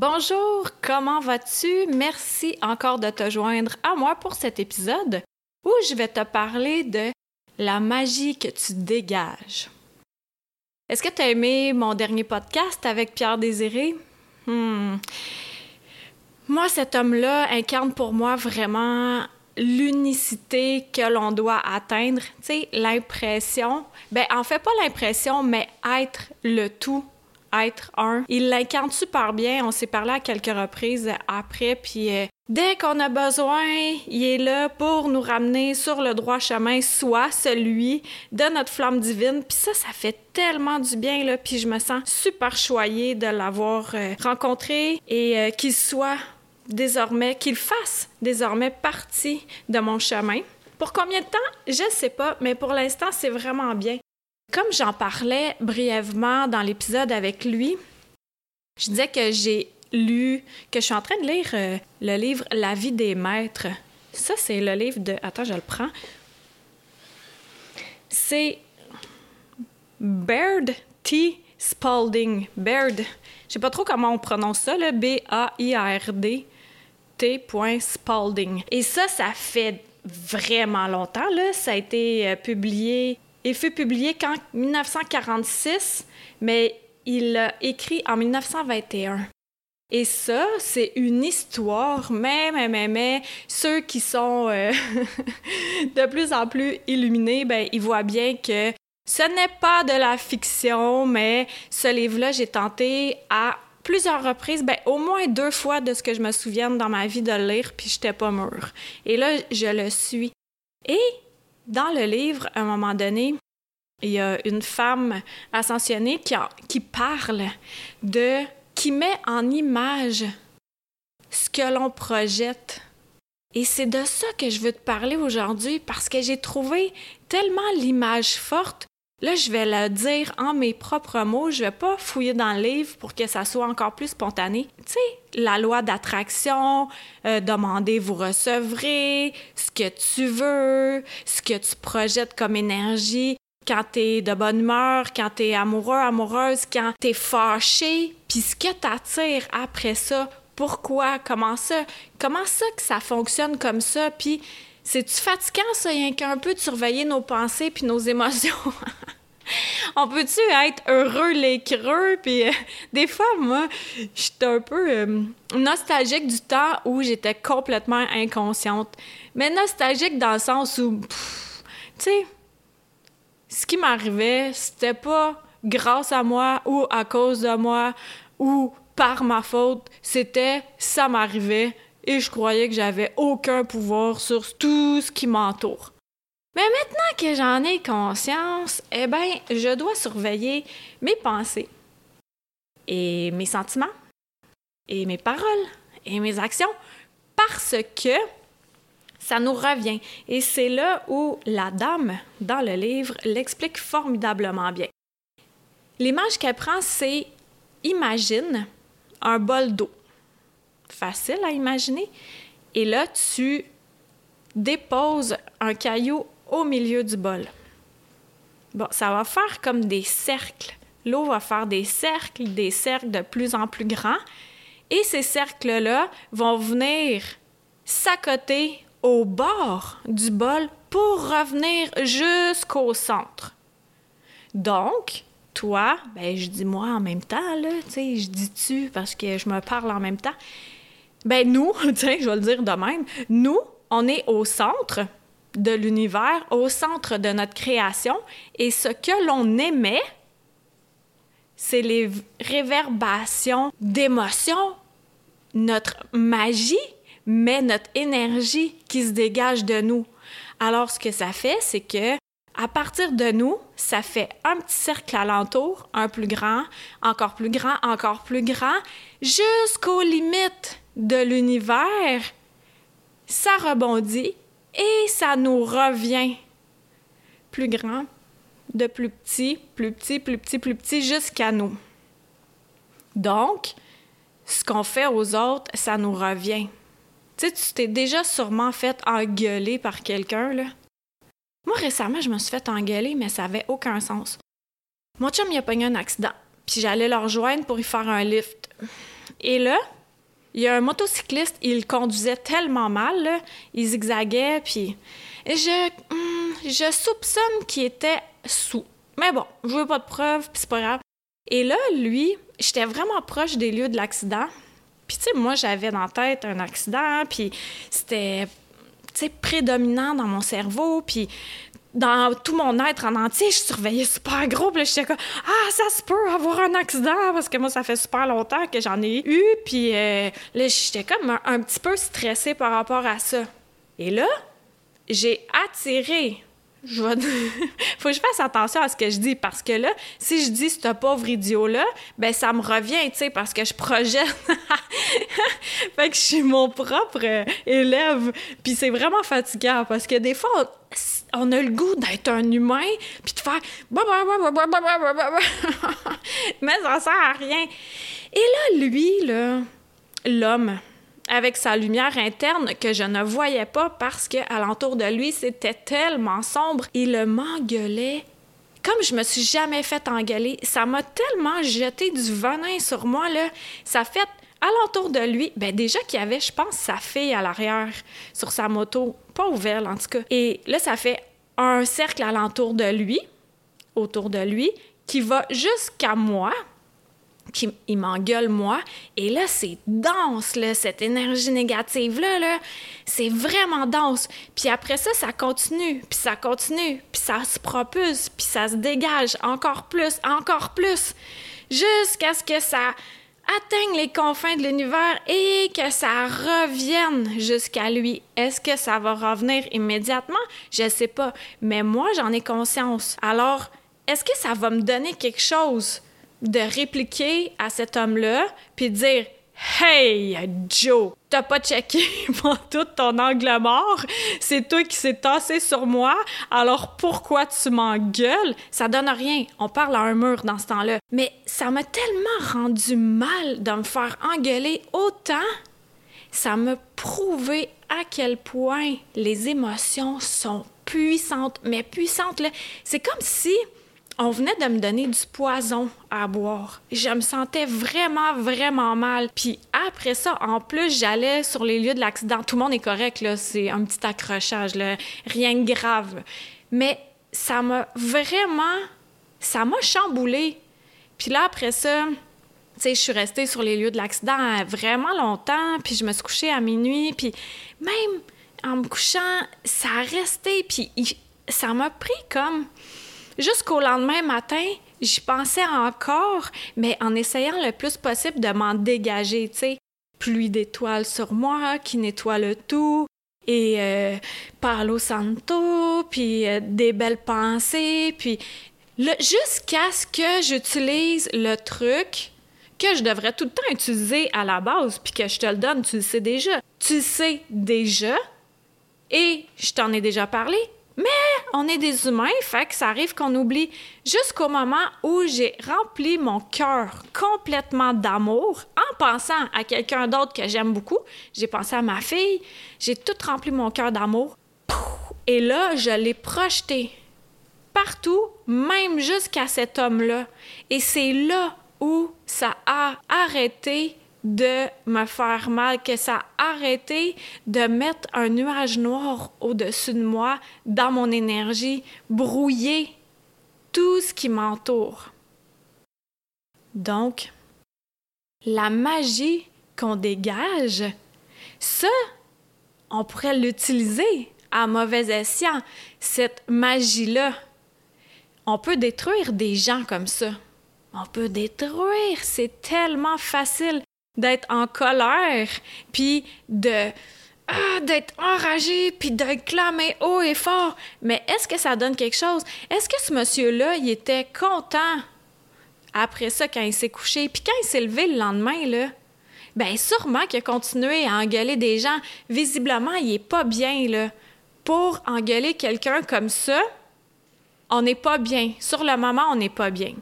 Bonjour, comment vas-tu? Merci encore de te joindre à moi pour cet épisode où je vais te parler de la magie que tu dégages. Est-ce que tu as aimé mon dernier podcast avec Pierre Désiré? Hmm. Moi, cet homme-là incarne pour moi vraiment l'unicité que l'on doit atteindre, tu l'impression, ben en fait pas l'impression, mais être le tout être un. Il l'incarne super bien. On s'est parlé à quelques reprises après, puis euh, dès qu'on a besoin, il est là pour nous ramener sur le droit chemin, soit celui de notre flamme divine. Puis ça, ça fait tellement du bien, là. Puis je me sens super choyée de l'avoir euh, rencontré et euh, qu'il soit désormais, qu'il fasse désormais partie de mon chemin. Pour combien de temps? Je sais pas, mais pour l'instant, c'est vraiment bien. Comme j'en parlais brièvement dans l'épisode avec lui, je disais que j'ai lu, que je suis en train de lire euh, le livre La vie des maîtres. Ça, c'est le livre de... Attends, je le prends. C'est Baird T. Spalding. Baird. Je sais pas trop comment on prononce ça, le B-A-I-R-D T. Spalding. Et ça, ça fait vraiment longtemps, là. Ça a été euh, publié il fut publié qu'en 1946, mais il l'a écrit en 1921. Et ça, c'est une histoire, mais, mais, mais, mais, ceux qui sont euh, de plus en plus illuminés, ben, ils voient bien que ce n'est pas de la fiction, mais ce livre-là, j'ai tenté à plusieurs reprises, ben, au moins deux fois de ce que je me souvienne dans ma vie de le lire, puis j'étais pas mûre. Et là, je le suis. Et dans le livre, à un moment donné, il y a une femme ascensionnée qui, parle de, qui met en image ce que l'on projette. Et c'est de ça que je veux te parler aujourd'hui parce que j'ai trouvé tellement l'image forte. Là, je vais le dire en mes propres mots. Je vais pas fouiller dans le livre pour que ça soit encore plus spontané. Tu sais, la loi d'attraction, euh, demandez, vous recevrez, ce que tu veux, ce que tu projettes comme énergie, quand t'es de bonne humeur, quand t'es amoureux, amoureuse, quand t'es fâché, puis ce que t'attires après ça, pourquoi, comment ça, comment ça que ça fonctionne comme ça, puis c'est-tu fatigant ça, rien qu'un peu de surveiller nos pensées puis nos émotions? On peut-tu être heureux les creux? Euh, des fois, moi, j'étais un peu euh, nostalgique du temps où j'étais complètement inconsciente. Mais nostalgique dans le sens où, tu sais, ce qui m'arrivait, c'était pas grâce à moi ou à cause de moi ou par ma faute, c'était ça m'arrivait et je croyais que j'avais aucun pouvoir sur tout ce qui m'entoure. Mais maintenant que j'en ai conscience, eh bien, je dois surveiller mes pensées et mes sentiments et mes paroles et mes actions parce que ça nous revient. Et c'est là où la dame, dans le livre, l'explique formidablement bien. L'image qu'elle prend, c'est imagine un bol d'eau. Facile à imaginer. Et là, tu déposes un caillou au milieu du bol. Bon, ça va faire comme des cercles. L'eau va faire des cercles, des cercles de plus en plus grands. Et ces cercles-là vont venir s'accoter au bord du bol pour revenir jusqu'au centre. Donc, toi, ben je dis moi en même temps, là, tu sais, je dis tu parce que je me parle en même temps. Ben nous, tiens, je vais le dire de même, nous, on est au centre de l'univers, au centre de notre création, et ce que l'on émet, c'est les réverbations d'émotions, notre magie, mais notre énergie qui se dégage de nous. Alors, ce que ça fait, c'est que à partir de nous, ça fait un petit cercle alentour, un plus grand, encore plus grand, encore plus grand, jusqu'aux limites de l'univers, ça rebondit et ça nous revient plus grand, de plus petit, plus petit, plus petit, plus petit, jusqu'à nous. Donc, ce qu'on fait aux autres, ça nous revient. Tu sais, tu t'es déjà sûrement fait engueuler par quelqu'un, là. Moi, récemment, je me suis fait engueuler, mais ça avait aucun sens. Mon chum, il a pogné un accident, puis j'allais le rejoindre pour y faire un lift. Et là, il y a un motocycliste, il conduisait tellement mal, là, il zigzaguait, puis je, hmm, je soupçonne qu'il était sous. Mais bon, je veux pas de preuves, puis c'est pas grave. Et là, lui, j'étais vraiment proche des lieux de l'accident. Puis, tu sais, moi, j'avais dans la tête un accident, puis c'était, tu prédominant dans mon cerveau, puis dans tout mon être en entier, je surveillais super gros. Puis là, j'étais comme, ah, ça se peut avoir un accident, parce que moi, ça fait super longtemps que j'en ai eu. Puis euh, là, j'étais comme un, petit peu stressée par rapport à ça. Et là, j'ai attiré je vais... faut que je fasse attention à ce que je dis parce que là, si je dis ce pauvre idiot-là, ben ça me revient, tu sais, parce que je projette. fait que je suis mon propre euh, élève. Puis c'est vraiment fatigant parce que des fois, on, a le goût d'être un humain puis de faire. Mais ça sert à rien. Et là, lui, là, l'homme, avec sa lumière interne que je ne voyais pas parce que alentour de lui c'était tellement sombre. Il m'engueulait comme je me suis jamais fait engueuler. Ça m'a tellement jeté du venin sur moi là. Ça fait alentour de lui, ben déjà qu'il y avait, je pense, sa fille à l'arrière sur sa moto, pas ouverte en tout cas. Et là, ça fait un cercle alentour de lui, autour de lui, qui va jusqu'à moi, qui il m'engueule moi et là c'est dense là cette énergie négative là là c'est vraiment dense puis après ça ça continue puis ça continue puis ça se propulse puis ça se dégage encore plus encore plus jusqu'à ce que ça atteigne les confins de l'univers et que ça revienne jusqu'à lui. Est-ce que ça va revenir immédiatement? Je sais pas, mais moi j'en ai conscience. Alors, est-ce que ça va me donner quelque chose? De répliquer à cet homme-là, puis dire Hey, Joe, t'as pas checké pour tout ton angle mort, c'est toi qui s'est tassé sur moi, alors pourquoi tu m'engueules? Ça donne rien, on parle à un mur dans ce temps-là. Mais ça m'a tellement rendu mal de me faire engueuler autant, ça m'a prouvé à quel point les émotions sont puissantes, mais puissantes, là. C'est comme si on venait de me donner du poison à boire. Je me sentais vraiment, vraiment mal. Puis après ça, en plus, j'allais sur les lieux de l'accident. Tout le monde est correct, là. C'est un petit accrochage, là. Rien de grave. Mais ça m'a vraiment... Ça m'a chamboulé. Puis là, après ça, tu sais, je suis restée sur les lieux de l'accident vraiment longtemps. Puis je me suis couchée à minuit. Puis même en me couchant, ça a resté. Puis ça m'a pris comme Jusqu'au lendemain matin, j'y pensais encore, mais en essayant le plus possible de m'en dégager, tu sais. Pluie d'étoiles sur moi qui nettoie le tout, et euh, Palo Santo, puis euh, des belles pensées, puis jusqu'à ce que j'utilise le truc que je devrais tout le temps utiliser à la base, puis que je te le donne, tu le sais déjà. Tu le sais déjà, et je t'en ai déjà parlé, mais on est des humains, fait que ça arrive qu'on oublie jusqu'au moment où j'ai rempli mon cœur complètement d'amour en pensant à quelqu'un d'autre que j'aime beaucoup. J'ai pensé à ma fille, j'ai tout rempli mon cœur d'amour. Et là, je l'ai projeté partout, même jusqu'à cet homme-là. Et c'est là où ça a arrêté de me faire mal, que ça a arrêté de mettre un nuage noir au-dessus de moi, dans mon énergie, brouiller tout ce qui m'entoure. Donc, la magie qu'on dégage, ça, on pourrait l'utiliser à mauvais escient, cette magie-là. On peut détruire des gens comme ça. On peut détruire, c'est tellement facile d'être en colère, puis de ah, d'être enragé, puis de clamer haut et fort. Mais est-ce que ça donne quelque chose? Est-ce que ce monsieur-là, il était content après ça quand il s'est couché? Puis quand il s'est levé le lendemain, là, ben sûrement qu'il a continué à engueuler des gens. Visiblement, il est pas bien, là. Pour engueuler quelqu'un comme ça, on n'est pas bien. Sur le moment, on n'est pas bien.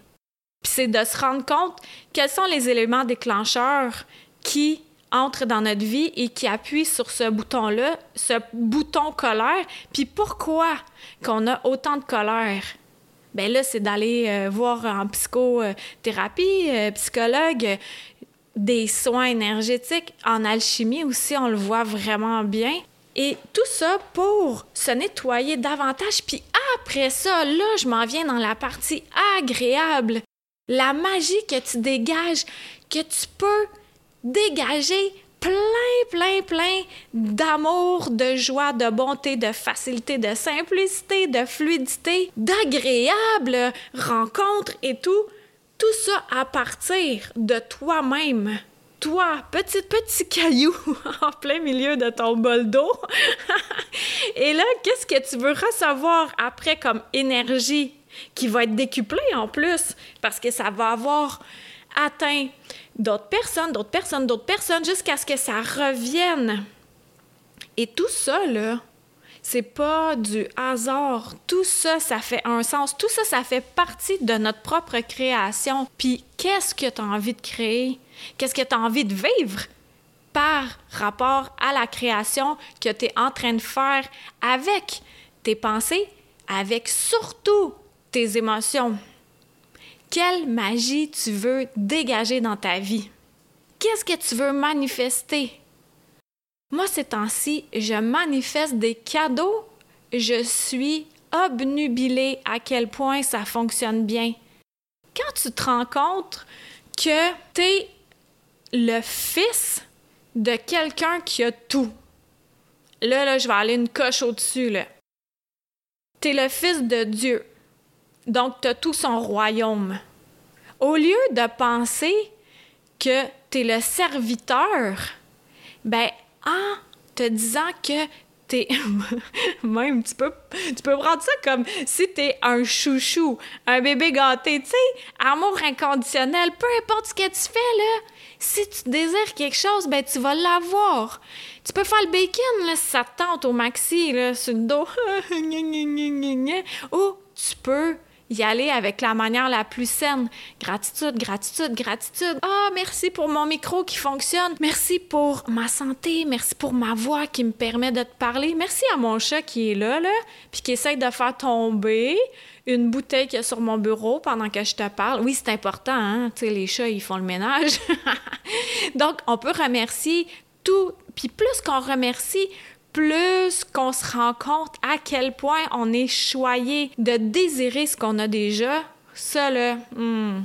Puis c'est de se rendre compte quels sont les éléments déclencheurs qui entrent dans notre vie et qui appuient sur ce bouton-là, ce bouton colère, puis pourquoi qu'on a autant de colère? Ben là, c'est d'aller euh, voir en psychothérapie, euh, psychologue, des soins énergétiques. En alchimie aussi, on le voit vraiment bien. Et tout ça pour se nettoyer davantage. Puis après ça, là, je m'en viens dans la partie agréable. La magie que tu dégages, que tu peux dégager plein, plein, plein d'amour, de joie, de bonté, de facilité, de simplicité, de fluidité, d'agréable rencontres et tout. Tout ça à partir de toi-même. Toi, petit, petit caillou en plein milieu de ton bol d'eau. et là, qu'est-ce que tu veux recevoir après comme énergie? Qui va être décuplée en plus parce que ça va avoir atteint d'autres personnes, d'autres personnes, d'autres personnes, jusqu'à ce que ça revienne. Et tout ça, là, c'est pas du hasard. Tout ça, ça fait un sens. Tout ça, ça fait partie de notre propre création. Puis, qu'est-ce que tu as envie de créer? Qu'est-ce que tu as envie de vivre par rapport à la création que tu es en train de faire avec tes pensées, avec surtout tes émotions? Quelle magie tu veux dégager dans ta vie? Qu'est-ce que tu veux manifester? Moi, ces temps-ci, je manifeste des cadeaux. Je suis obnubilée à quel point ça fonctionne bien. Quand tu te rends compte que tu es le fils de quelqu'un qui a tout, là, là, je vais aller une coche au-dessus, là. Tu es le fils de Dieu. Donc, tu as tout son royaume. Au lieu de penser que tu es le serviteur, ben, en te disant que t'es même tu peux prendre ça comme si t'es un chouchou, un bébé gâté, tu sais, amour inconditionnel, peu importe ce que tu fais là. Si tu désires quelque chose, ben tu vas l'avoir. Tu peux faire le bacon là, si ça te tente au maxi là, sur le dos. Ou tu peux y aller avec la manière la plus saine. Gratitude, gratitude, gratitude. Ah, merci pour mon micro qui fonctionne. Merci pour ma santé. Merci pour ma voix qui me permet de te parler. Merci à mon chat qui est là, là, puis qui essaye de faire tomber une bouteille qui est sur mon bureau pendant que je te parle. Oui, c'est important, hein? Tu sais, les chats, ils font le ménage. Donc, on peut remercier tout. Puis plus qu'on remercie, plus qu'on se rend compte à quel point on est choyé de désirer ce qu'on a déjà, ça, là, hmm,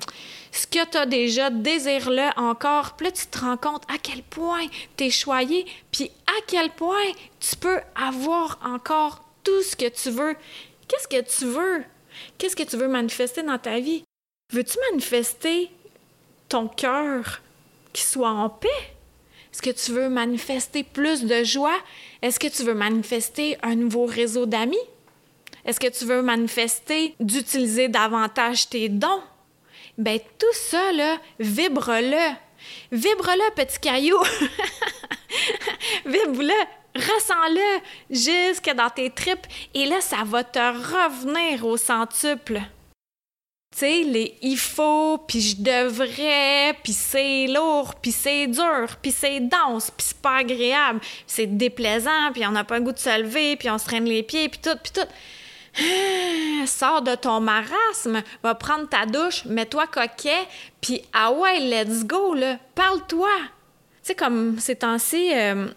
ce que tu as déjà, désire-le encore. Plus tu te rends compte à quel point tu es choyé, puis à quel point tu peux avoir encore tout ce que tu veux. Qu'est-ce que tu veux? Qu'est-ce que tu veux manifester dans ta vie? Veux-tu manifester ton cœur qui soit en paix? Est-ce que tu veux manifester plus de joie? Est-ce que tu veux manifester un nouveau réseau d'amis? Est-ce que tu veux manifester d'utiliser davantage tes dons? Ben tout ça, là, vibre-le. Vibre-le, petit caillou. vibre-le, ressens-le jusque dans tes tripes et là, ça va te revenir au centuple tu sais, les il faut, puis je devrais, puis c'est lourd, puis c'est dur, puis c'est dense, puis c'est pas agréable, c'est déplaisant, puis on n'a pas le goût de se lever, puis on se traîne les pieds, puis tout, puis tout. Ah, sors de ton marasme, va prendre ta douche, mets-toi coquet, puis ah ouais, let's go, là, parle-toi. Tu sais, comme ces temps-ci, euh,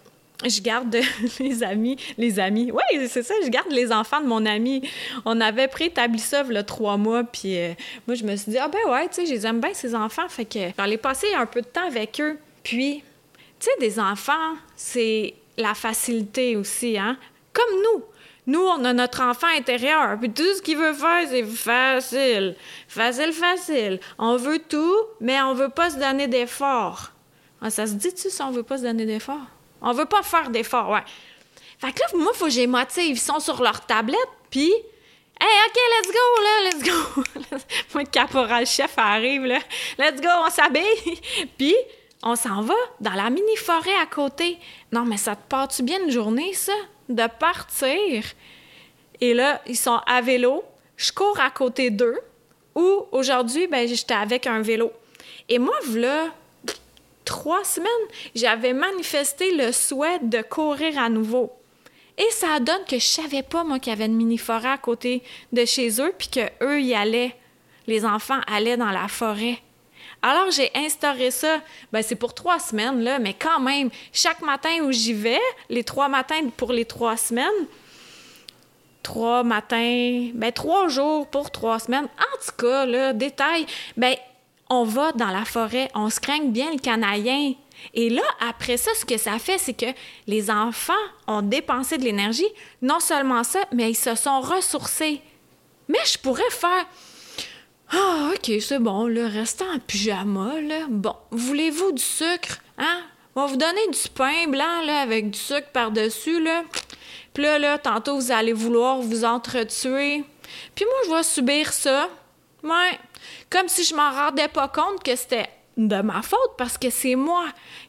je garde les amis, les amis. Oui, c'est ça, je garde les enfants de mon ami. On avait préétabli ça a trois mois, puis euh, moi, je me suis dit, ah ben ouais, tu sais, je les aime bien, ces enfants, fait que j'allais passer un peu de temps avec eux. Puis, tu sais, des enfants, c'est la facilité aussi, hein? Comme nous. Nous, on a notre enfant intérieur, puis tout ce qu'il veut faire, c'est facile. Facile, facile. On veut tout, mais on veut pas se donner d'efforts. Ah, ça se dit-tu si on veut pas se donner d'efforts? On veut pas faire d'efforts, ouais. Fait que là, moi, faut que j'ai motive. Ils sont sur leur tablette, puis... Hey, OK, let's go, là, let's go. moi, le caporal chef arrive, là. Let's go, on s'habille. puis, on s'en va dans la mini-forêt à côté. Non, mais ça te part-tu bien une journée, ça? De partir? Et là, ils sont à vélo. Je cours à côté d'eux. Ou aujourd'hui, ben, j'étais avec un vélo. Et moi, voilà trois semaines, j'avais manifesté le souhait de courir à nouveau. Et ça donne que je savais pas, moi, qu'il y avait une mini-forêt à côté de chez eux, puis qu'eux y allaient. Les enfants allaient dans la forêt. Alors, j'ai instauré ça. Ben, c'est pour trois semaines, là, mais quand même, chaque matin où j'y vais, les trois matins pour les trois semaines, trois matins, ben, trois jours pour trois semaines. En tout cas, là, détail, ben, on va dans la forêt, on se craigne bien le canaillin. Et là, après ça, ce que ça fait, c'est que les enfants ont dépensé de l'énergie. Non seulement ça, mais ils se sont ressourcés. Mais je pourrais faire Ah, OK, c'est bon, le restant en pyjama, là. Bon, voulez-vous du sucre? Hein? On va vous donner du pain blanc, là, avec du sucre par-dessus, là. Puis là, là, tantôt, vous allez vouloir vous entretuer. Puis moi, je vais subir ça. Ouais, comme si je m'en rendais pas compte que c'était de ma faute parce que c'est moi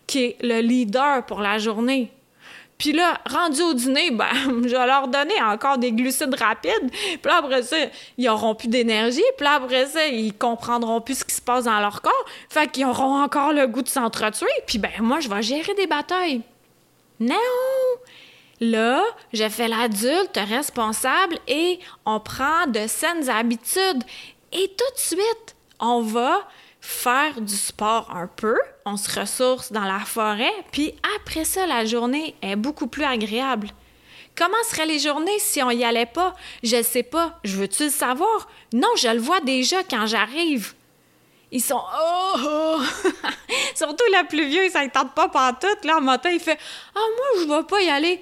qui est le leader pour la journée. Puis là, rendu au dîner, ben, je vais leur donner encore des glucides rapides. Puis après ça, ils auront plus d'énergie. Puis après ça, ils comprendront plus ce qui se passe dans leur corps. Fait qu'ils auront encore le goût de s'entretuer. Puis ben, moi, je vais gérer des batailles. Non! Là, je fais l'adulte responsable et on prend de saines habitudes. Et tout de suite, on va faire du sport un peu, on se ressource dans la forêt, puis après ça, la journée est beaucoup plus agréable. Comment seraient les journées si on y allait pas? Je ne sais pas. Je veux-tu le savoir? Non, je le vois déjà quand j'arrive. Ils sont oh, oh! Surtout le plus vieux, il s'entend pas pantoute. Là, en matin, il fait Ah, moi, je vais pas y aller.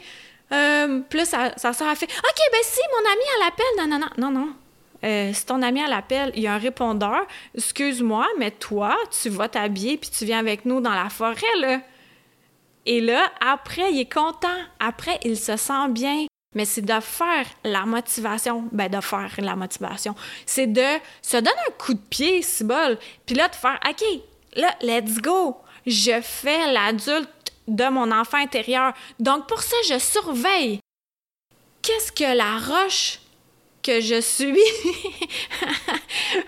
Euh, là, sa, sa soeur a fait OK, ben si, mon ami, elle appelle. Non, non, non, non, non. Euh, si ton ami à l'appel, il y a un répondeur, excuse-moi, mais toi, tu vas t'habiller puis tu viens avec nous dans la forêt, là. Et là, après, il est content. Après, il se sent bien. Mais c'est de faire la motivation. Ben, de faire la motivation. C'est de se donner un coup de pied, si bol. Puis là, de faire, OK, là, let's go. Je fais l'adulte de mon enfant intérieur. Donc, pour ça, je surveille. Qu'est-ce que la roche que je suis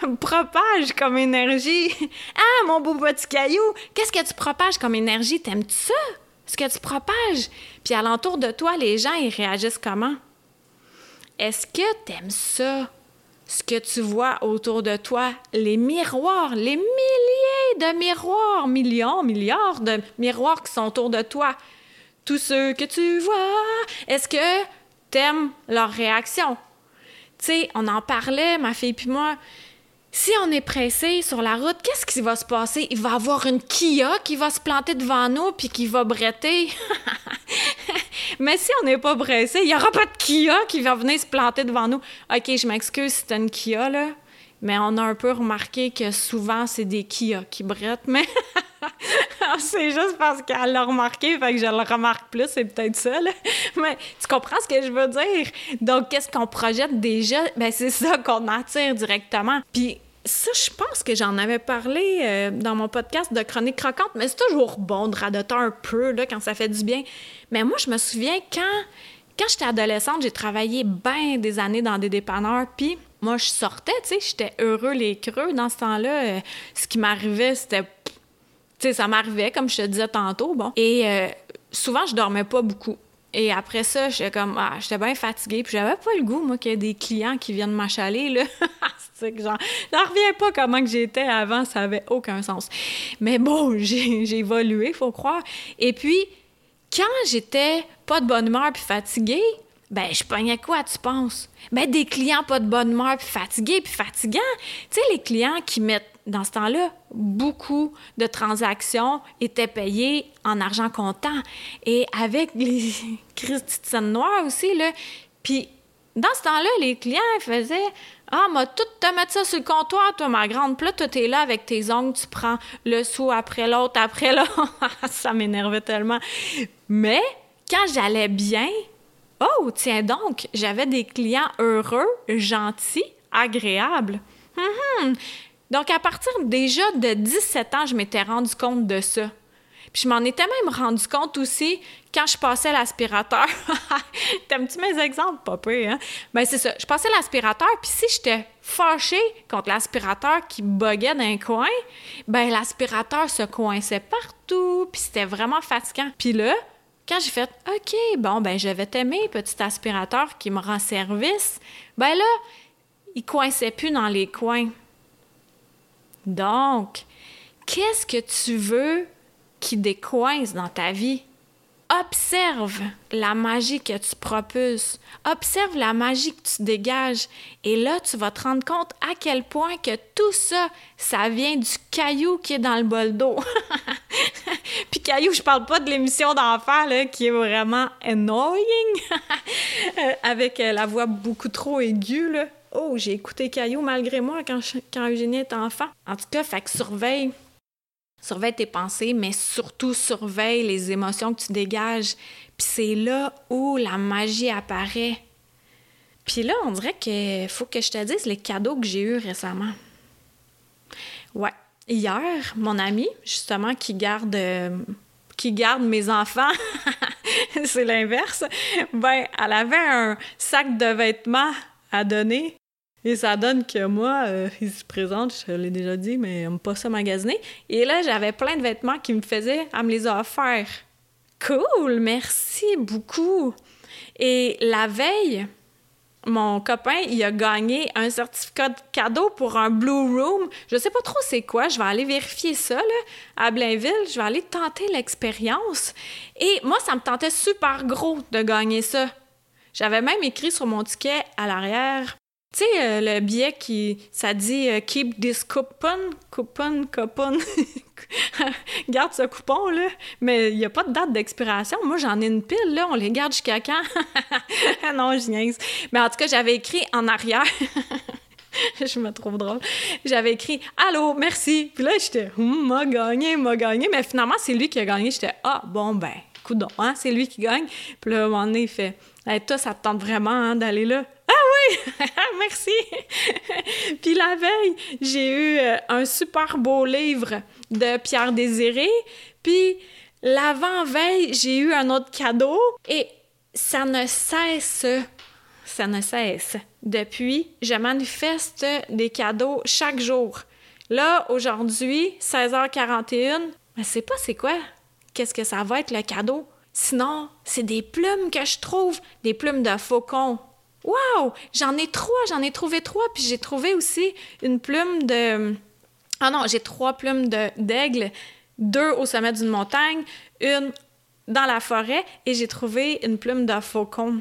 propage comme énergie. Ah, mon beau petit caillou, qu'est-ce que tu propages comme énergie? T'aimes-tu ça? Ce que tu propages? Puis alentour de toi, les gens, ils réagissent comment? Est-ce que t'aimes ça? Ce que tu vois autour de toi, les miroirs, les milliers de miroirs, millions, milliards de miroirs qui sont autour de toi. Tous ceux que tu vois, est-ce que t'aimes leur réaction? Tu sais, on en parlait, ma fille puis moi. Si on est pressé sur la route, qu'est-ce qui va se passer? Il va y avoir une Kia qui va se planter devant nous puis qui va bretter. Mais si on n'est pas pressé, il n'y aura pas de Kia qui va venir se planter devant nous. OK, je m'excuse si c'est une Kia, là. Mais on a un peu remarqué que souvent, c'est des Kia qui brettent. Mais c'est juste parce qu'elle l'a remarqué, fait que je le remarque plus, c'est peut-être ça. Mais tu comprends ce que je veux dire? Donc, qu'est-ce qu'on projette déjà? Ben, c'est ça qu'on attire directement. Puis, ça, je pense que j'en avais parlé euh, dans mon podcast de Chronique Croquante, mais c'est toujours bon de radoter un peu là, quand ça fait du bien. Mais moi, je me souviens quand, quand j'étais adolescente, j'ai travaillé bien des années dans des dépanneurs, puis moi, je sortais, tu sais, j'étais heureux les creux. Dans ce temps-là, euh, ce qui m'arrivait, c'était sais, ça m'arrivait, comme je te disais tantôt, bon. Et euh, souvent, je dormais pas beaucoup. Et après ça, j'étais comme, ah, j'étais bien fatiguée, puis j'avais pas le goût, moi, qu'il y ait des clients qui viennent m'achaler, là. c'est que genre, j'en reviens pas comment que j'étais avant, ça avait aucun sens. Mais bon, j'ai évolué, faut croire. Et puis, quand j'étais pas de bonne humeur puis fatiguée, ben, je pognais quoi, tu penses? Ben, des clients pas de bonne humeur puis fatigués puis fatigants. Tu sais, les clients qui mettent dans ce temps-là, beaucoup de transactions étaient payées en argent comptant. Et avec les crises de scène noire aussi, là. Puis, dans ce temps-là, les clients faisaient Ah, m'a tout te mettre ça sur le comptoir, toi, ma grande. Puis là, toi, t'es là avec tes ongles, tu prends le sou après l'autre, après l'autre. ça m'énervait tellement. Mais, quand j'allais bien, oh, tiens donc, j'avais des clients heureux, gentils, agréables. Hum, hum. Donc, à partir déjà de 17 ans, je m'étais rendu compte de ça. Puis je m'en étais même rendu compte aussi quand je passais l'aspirateur. T'aimes-tu mes exemples, papa, hein? Ben c'est ça. Je passais l'aspirateur, puis si j'étais fâchée contre l'aspirateur qui buguait dans un coin, ben l'aspirateur se coinçait partout, puis c'était vraiment fatigant. Puis là, quand j'ai fait OK, bon, ben je vais t'aimer, petit aspirateur qui me rend service, ben là, il coinçait plus dans les coins. Donc, qu'est-ce que tu veux qui décoince dans ta vie? Observe la magie que tu propulses. Observe la magie que tu dégages. Et là, tu vas te rendre compte à quel point que tout ça, ça vient du caillou qui est dans le bol d'eau. Puis caillou, je parle pas de l'émission d'enfer, qui est vraiment annoying, avec euh, la voix beaucoup trop aiguë. Oh, j'ai écouté Caillou malgré moi quand, Eugénie était enfant. En tout cas, fait surveille. Surveille tes pensées, mais surtout surveille les émotions que tu dégages. Puis c'est là où la magie apparaît. Puis là, on dirait qu'il faut que je te dise les cadeaux que j'ai eus récemment. Ouais. Hier, mon amie, justement, qui garde, qui garde mes enfants, c'est l'inverse, ben, elle avait un sac de vêtements à donner. Et ça donne que moi, euh, il se présente, je l'ai déjà dit, mais n'aime pas ça magasiner. Et là, j'avais plein de vêtements qui me faisaient, elle me les a. Cool, merci beaucoup. Et la veille, mon copain, il a gagné un certificat de cadeau pour un Blue Room. Je sais pas trop c'est quoi, je vais aller vérifier ça là, à Blainville, je vais aller tenter l'expérience. Et moi, ça me tentait super gros de gagner ça. J'avais même écrit sur mon ticket à l'arrière. Tu sais, euh, le billet qui, ça dit euh, Keep this coupon, coupon, coupon. garde ce coupon, là. Mais il n'y a pas de date d'expiration. Moi, j'en ai une pile, là. On les garde jusqu'à quand? non, je niaise. Mais en tout cas, j'avais écrit en arrière. je me trouve drôle. J'avais écrit Allô, merci. Puis là, j'étais hum, m'a gagné, m'a gagné. Mais finalement, c'est lui qui a gagné. J'étais Ah, bon, ben, coudon, hein, c'est lui qui gagne. Puis là, à un moment donné, il fait toi, ça te tente vraiment hein, d'aller là? Ah oui! Merci! Puis la veille, j'ai eu euh, un super beau livre de Pierre Désiré. Puis l'avant-veille, j'ai eu un autre cadeau. Et ça ne cesse, ça ne cesse. Depuis, je manifeste des cadeaux chaque jour. Là, aujourd'hui, 16h41, mais c'est pas c'est quoi? Qu'est-ce que ça va être le cadeau? Sinon, c'est des plumes que je trouve, des plumes de faucon. Wow! J'en ai trois, j'en ai trouvé trois, puis j'ai trouvé aussi une plume de... Ah non, j'ai trois plumes d'aigle, deux au sommet d'une montagne, une dans la forêt, et j'ai trouvé une plume de faucon.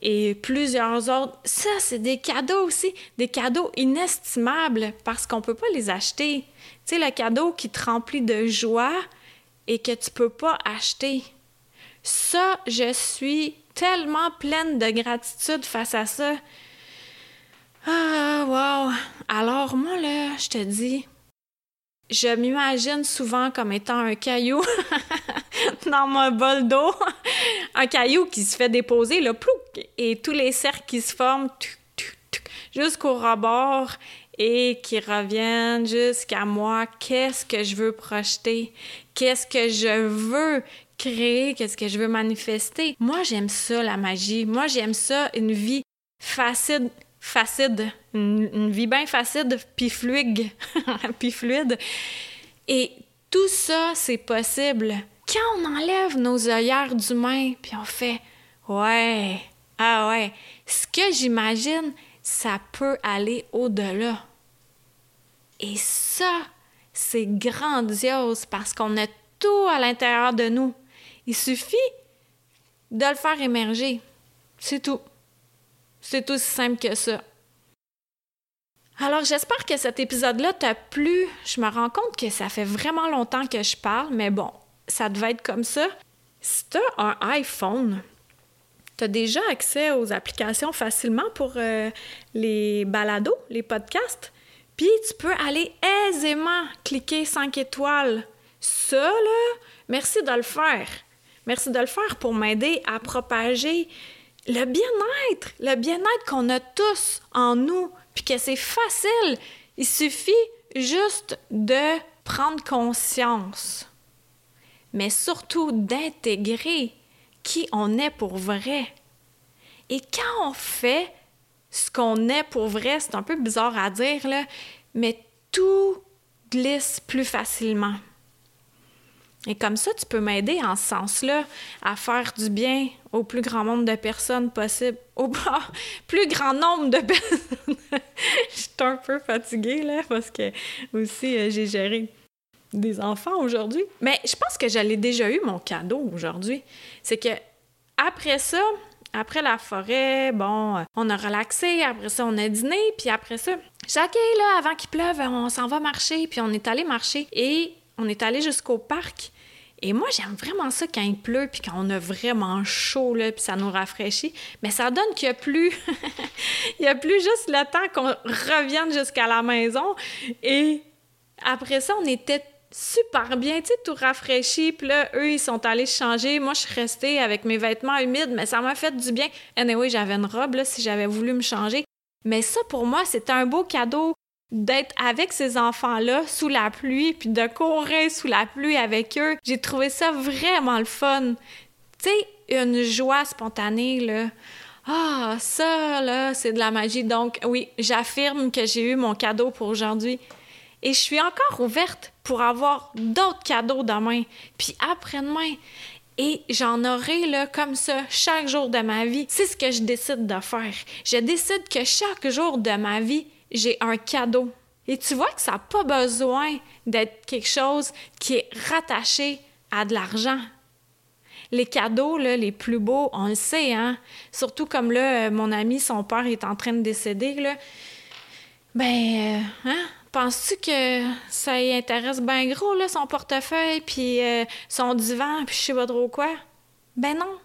Et plusieurs autres. Ça, c'est des cadeaux aussi, des cadeaux inestimables, parce qu'on peut pas les acheter. Tu sais, le cadeau qui te remplit de joie et que tu peux pas acheter. Ça, je suis tellement pleine de gratitude face à ça. Ah, wow! Alors, moi, là, je te dis, je m'imagine souvent comme étant un caillou dans mon bol d'eau. un caillou qui se fait déposer, là, plouc, et tous les cercles qui se forment jusqu'au rebord et qui reviennent jusqu'à moi. Qu'est-ce que je veux projeter? Qu'est-ce que je veux créer, qu'est-ce que je veux manifester. Moi, j'aime ça, la magie. Moi, j'aime ça, une vie facile, facile, une, vie bien facile, puis fluide, puis fluide. Et tout ça, c'est possible quand on enlève nos œillères d'humain, puis on fait ouais, ah ouais, ce que j'imagine, ça peut aller au-delà. Et ça, c'est grandiose parce qu'on a tout à l'intérieur de nous. Il suffit de le faire émerger. C'est tout. C'est aussi simple que ça. Alors, j'espère que cet épisode-là t'a plu. Je me rends compte que ça fait vraiment longtemps que je parle, mais bon, ça devait être comme ça. Si tu as un iPhone, tu as déjà accès aux applications facilement pour euh, les balados, les podcasts? Puis tu peux aller aisément cliquer 5 étoiles. Ça, là, merci de le faire. Merci de le faire pour m'aider à propager le bien-être, le bien-être qu'on a tous en nous, puis que c'est facile. Il suffit juste de prendre conscience. mais surtout d'intégrer qui on est pour vrai. Et quand on fait ce qu'on est pour vrai, c'est un peu bizarre à dire, là, mais tout glisse plus facilement. Et comme ça, tu peux m'aider en ce sens-là à faire du bien au plus grand nombre de personnes possible. Au plus grand nombre de personnes. Je suis un peu fatiguée, là, parce que aussi, euh, j'ai géré des enfants aujourd'hui. Mais je pense que j'allais déjà eu mon cadeau aujourd'hui. C'est que après ça, après la forêt, bon, on a relaxé, après ça, on a dîné, puis après ça, chaque là, avant qu'il pleuve, on s'en va marcher, puis on est allé marcher et on est allé jusqu'au parc. Et moi, j'aime vraiment ça quand il pleut, puis quand on a vraiment chaud, là, puis ça nous rafraîchit. Mais ça donne qu'il n'y a plus... il y a plus juste le temps qu'on revienne jusqu'à la maison. Et après ça, on était super bien, tu sais, tout rafraîchi. Puis là, eux, ils sont allés changer. Moi, je suis restée avec mes vêtements humides, mais ça m'a fait du bien. Anyway, j'avais une robe, si j'avais voulu me changer. Mais ça, pour moi, c'était un beau cadeau d'être avec ces enfants-là sous la pluie, puis de courir sous la pluie avec eux. J'ai trouvé ça vraiment le fun. Tu sais, une joie spontanée, là. Ah, ça, là, c'est de la magie. Donc, oui, j'affirme que j'ai eu mon cadeau pour aujourd'hui. Et je suis encore ouverte pour avoir d'autres cadeaux demain, puis après-demain. Et j'en aurai là comme ça chaque jour de ma vie. C'est ce que je décide de faire. Je décide que chaque jour de ma vie, j'ai un cadeau. Et tu vois que ça n'a pas besoin d'être quelque chose qui est rattaché à de l'argent. Les cadeaux les plus beaux, on le sait, hein? Surtout comme là, mon ami, son père est en train de décéder, là. Ben, euh, hein? Penses-tu que ça y intéresse bien gros, là, son portefeuille, puis euh, son divan, puis je sais pas trop quoi? Ben non.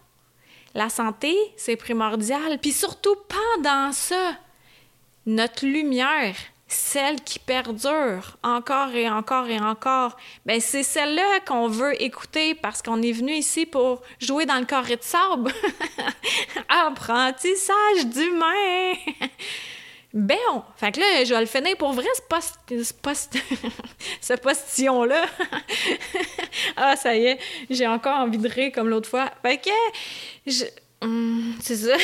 La santé, c'est primordial. Puis surtout, pendant ça, notre lumière, celle qui perdure encore et encore et encore, ben c'est celle-là qu'on veut écouter parce qu'on est venu ici pour jouer dans le carré de sable. Apprentissage d'humain. Ben, fait que là, je vais le finir pour vrai, ce, post, ce, postillon-là. ah, ça y est, j'ai encore envie de rire comme l'autre fois. Fait que, je... Hum, c'est ça.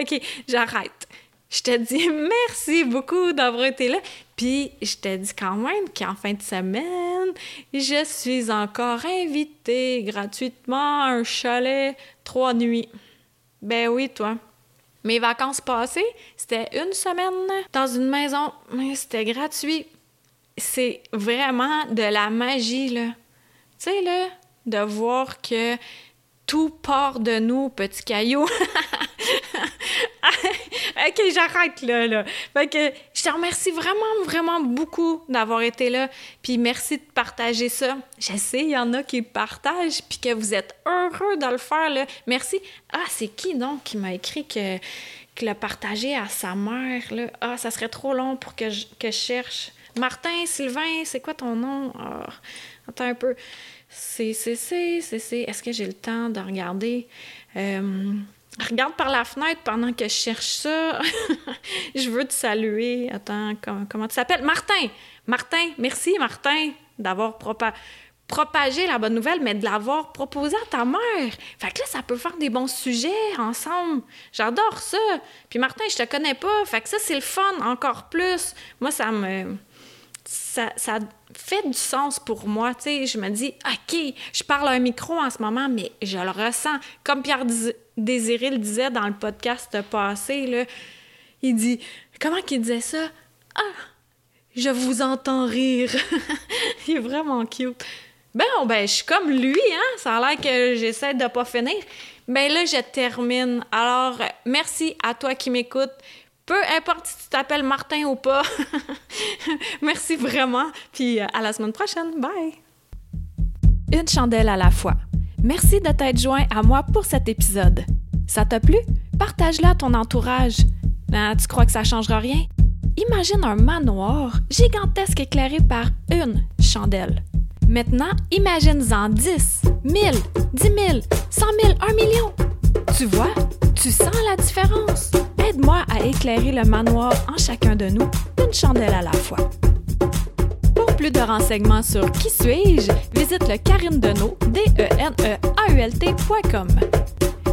OK, j'arrête. Je te dis merci beaucoup d'avoir été là. Puis, je te dis quand même qu'en fin de semaine, je suis encore invitée gratuitement à un chalet trois nuits. Ben oui, toi. Mes vacances passées, c'était une semaine dans une maison. C'était gratuit. C'est vraiment de la magie, là. Tu sais, là, de voir que tout part de nous, petit caillou. OK, j'arrête là, là. Fait que je te remercie vraiment, vraiment beaucoup d'avoir été là. Puis merci de partager ça. Je sais, il y en a qui partagent, puis que vous êtes heureux de le faire. Merci. Ah, c'est qui donc qui m'a écrit que, que le partager à sa mère? Ah, ça serait trop long pour que je, cherche. Martin, Sylvain, c'est quoi ton nom? Ah, attends un peu. C'est, c'est, c'est, c'est, c'est. Est-ce que j'ai le temps de regarder? Euh, Regarde par la fenêtre pendant que je cherche ça. je veux te saluer. Attends, comment, tu s'appelles? Martin! Martin, merci Martin d'avoir propagé la bonne nouvelle, mais de l'avoir proposé à ta mère. Fait que là, ça peut faire des bons sujets ensemble. J'adore ça. Puis Martin, je te connais pas. Fait que ça, c'est le fun encore plus. Moi, ça me ça, fait du sens pour moi. Tu sais, je me dis, OK, je parle à un micro en ce moment, mais je le ressens. Comme Pierre Désiré le disait dans le podcast passé, il dit, comment qu'il disait ça? Ah, je vous entends rire. il est vraiment cute. Ben, ben, je suis comme lui, hein? Ça a l'air que j'essaie de pas finir. Ben là, je termine. Alors, merci à toi qui m'écoutes. Peu importe si tu t'appelles Martin ou pas. Merci vraiment. Puis euh, à la semaine prochaine. Bye. Une chandelle à la fois. Merci de t'être joint à moi pour cet épisode. Ça t'a plu? Partage-la à ton entourage. Ben, tu crois que ça changera rien? Imagine un manoir gigantesque éclairé par une chandelle. Maintenant, imagine-en 10, 1000, 10 000, 100 000, 1 million. Tu vois? Tu sens la différence? Aide-moi à éclairer le manoir en chacun de nous, une chandelle à la fois plus de renseignements sur Qui suis-je, visite le carindenault, d e n e a u l t.com.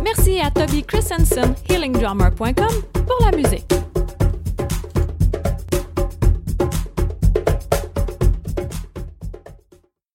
Merci à Toby Christensen, healingdrummer.com pour la musique.